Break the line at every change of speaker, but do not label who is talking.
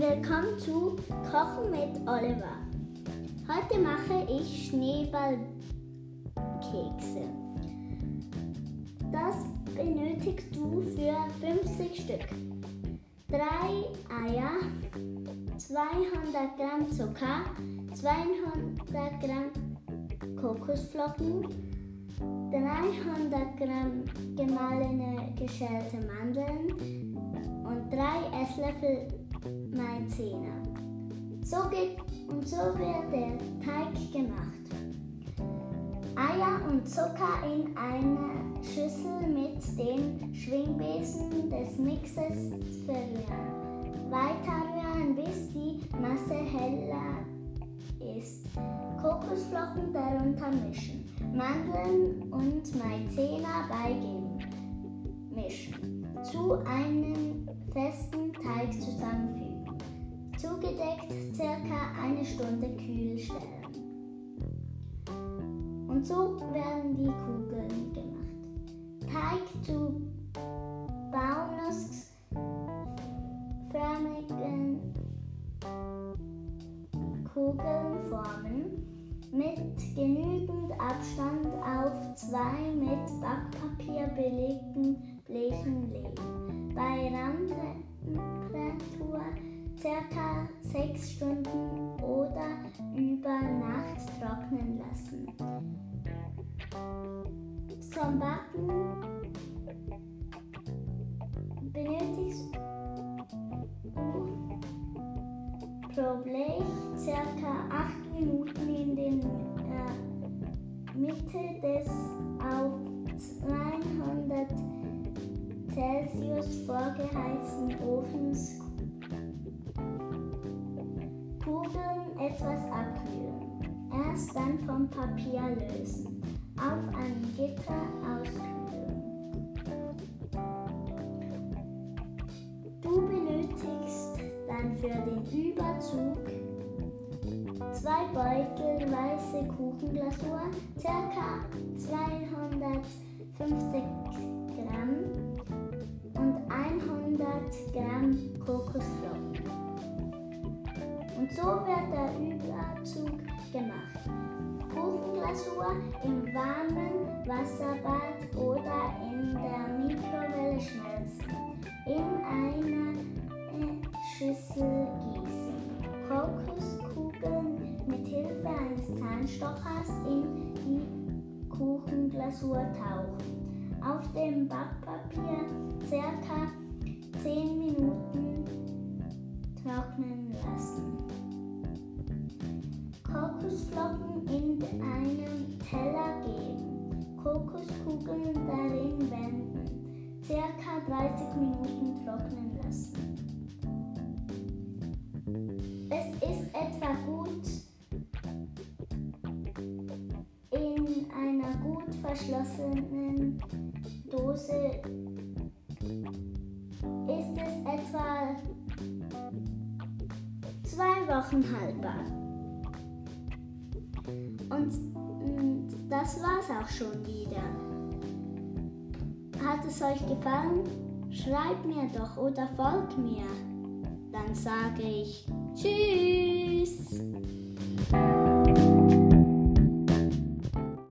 Willkommen zu Kochen mit Oliver. Heute mache ich Schneeballkekse. Das benötigst du für 50 Stück. 3 Eier, 200 Gramm Zucker, 200 Gramm Kokosflocken, 300 Gramm gemahlene geschälte Mandeln und 3 Esslöffel Maizena. So geht und so wird der Teig gemacht. Eier und Zucker in eine Schüssel mit den Schwingbesen des Mixes verrühren. Weiter rühren, bis die Masse heller ist. Kokosflocken darunter mischen. Mandeln und Maizena beigeben. Mischen. Zu einem festen Teig zusammenfügen. Zugedeckt circa eine Stunde kühl stellen. Und so werden die Kugeln gemacht. Teig zu baumnussförmigen Kugeln formen, mit genügend Abstand auf zwei mit Backpapier belegten Blechen legen. Bei Raumtemperatur circa 6 Stunden oder über Nacht trocknen lassen. Zum Backen benötigst du pro Blech circa 8 Minuten in der äh, Mitte des auf 200 Celsius vorgeheizten Ofens etwas abkühlen. Erst dann vom Papier lösen. Auf einem Gitter auskühlen. Du benötigst dann für den Überzug zwei Beutel weiße Kuchenglasur, ca. 250 Gramm und 100 Gramm Kokosflocken. So wird der Überzug gemacht. Kuchenglasur im warmen Wasserbad oder in der Mikrowelle schmelzen. In eine Schüssel gießen. Kokoskugeln mit Hilfe eines Zahnstochers in die Kuchenglasur tauchen. Auf dem Backpapier circa 10 Minuten 30 Minuten trocknen lassen. Es ist etwa gut in einer gut verschlossenen Dose ist es etwa zwei Wochen haltbar. Und mm, das war's auch schon wieder. Hat es euch gefallen? Schreibt mir doch oder folgt mir. Dann sage ich Tschüss.